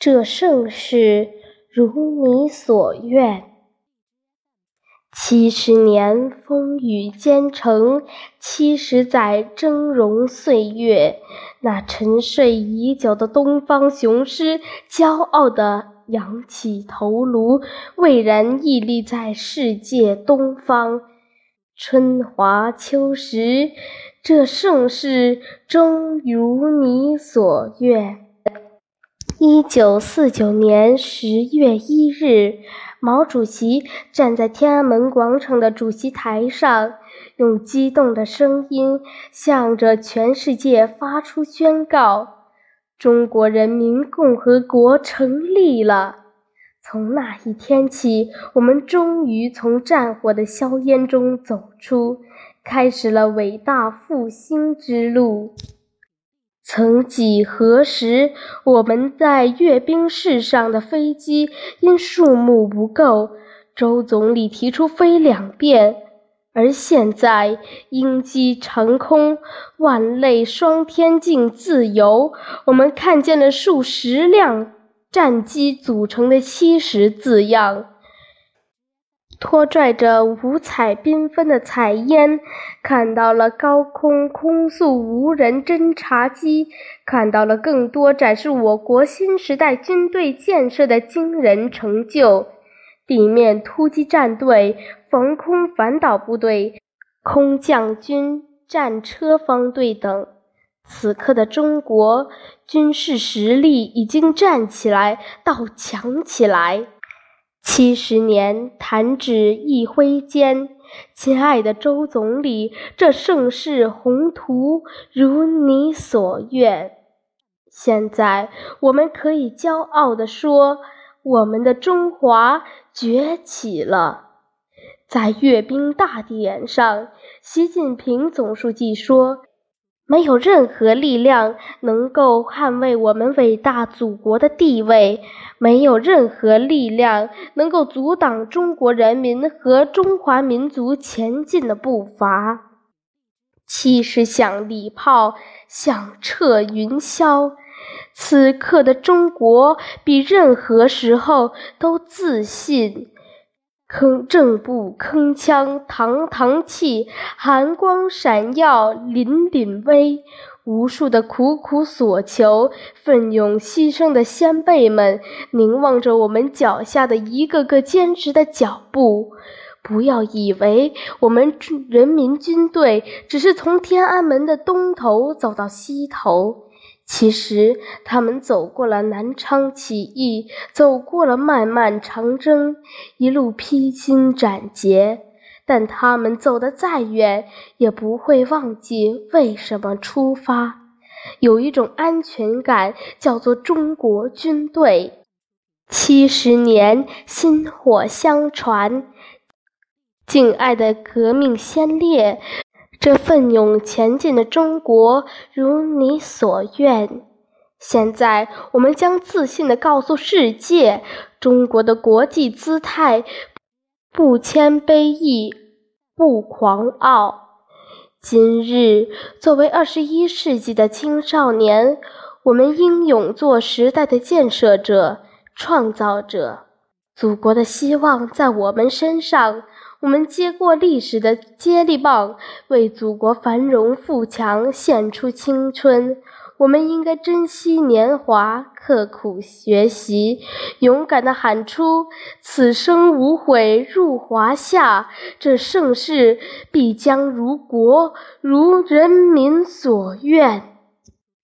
这盛世如你所愿。七十年风雨兼程，七十载峥嵘岁月。那沉睡已久的东方雄狮，骄傲地扬起头颅，巍然屹立在世界东方。春华秋实，这盛世终如你所愿。一九四九年十月一日，毛主席站在天安门广场的主席台上，用激动的声音向着全世界发出宣告：“中国人民共和国成立了！”从那一天起，我们终于从战火的硝烟中走出，开始了伟大复兴之路。曾几何时，我们在阅兵式上的飞机因数目不够，周总理提出飞两遍；而现在，鹰击长空，万类霜天竞自由，我们看见了数十辆战机组成的“七十”字样。拖拽着五彩缤纷的彩烟，看到了高空空速无人侦察机，看到了更多展示我国新时代军队建设的惊人成就。地面突击战队、防空反导部队、空降军战车方队等，此刻的中国军事实力已经站起来，到强起来。七十年弹指一挥间，亲爱的周总理，这盛世宏图如你所愿。现在我们可以骄傲地说，我们的中华崛起了。在阅兵大典上，习近平总书记说。没有任何力量能够捍卫我们伟大祖国的地位，没有任何力量能够阻挡中国人民和中华民族前进的步伐。七十响礼炮响彻云霄，此刻的中国比任何时候都自信。铿正步铿锵，堂堂气，寒光闪耀，凛凛威。无数的苦苦索求、奋勇牺牲的先辈们，凝望着我们脚下的一个个坚实的脚步。不要以为我们人民军队只是从天安门的东头走到西头。其实，他们走过了南昌起义，走过了漫漫长征，一路披荆斩棘。但他们走得再远，也不会忘记为什么出发。有一种安全感，叫做中国军队。七十年薪火相传，敬爱的革命先烈。这奋勇前进的中国如你所愿。现在，我们将自信地告诉世界：中国的国际姿态不谦卑亦，不狂傲。今日，作为二十一世纪的青少年，我们英勇做时代的建设者、创造者。祖国的希望在我们身上。我们接过历史的接力棒，为祖国繁荣富强献出青春。我们应该珍惜年华，刻苦学习，勇敢地喊出“此生无悔入华夏”。这盛世必将如国如人民所愿。